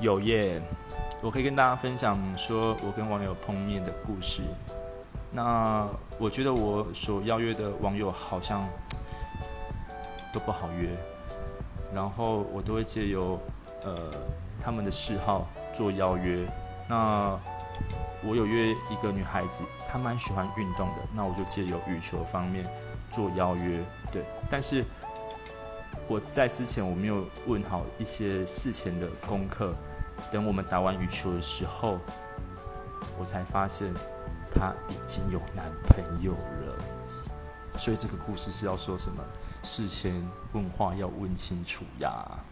有耶，我可以跟大家分享说我跟网友碰面的故事。那我觉得我所邀约的网友好像都不好约，然后我都会借由呃他们的嗜好做邀约。那我有约一个女孩子，她蛮喜欢运动的，那我就借由羽球方面做邀约。对，但是我在之前我没有问好一些事前的功课，等我们打完羽球的时候，我才发现她已经有男朋友了。所以这个故事是要说什么？事前问话要问清楚呀。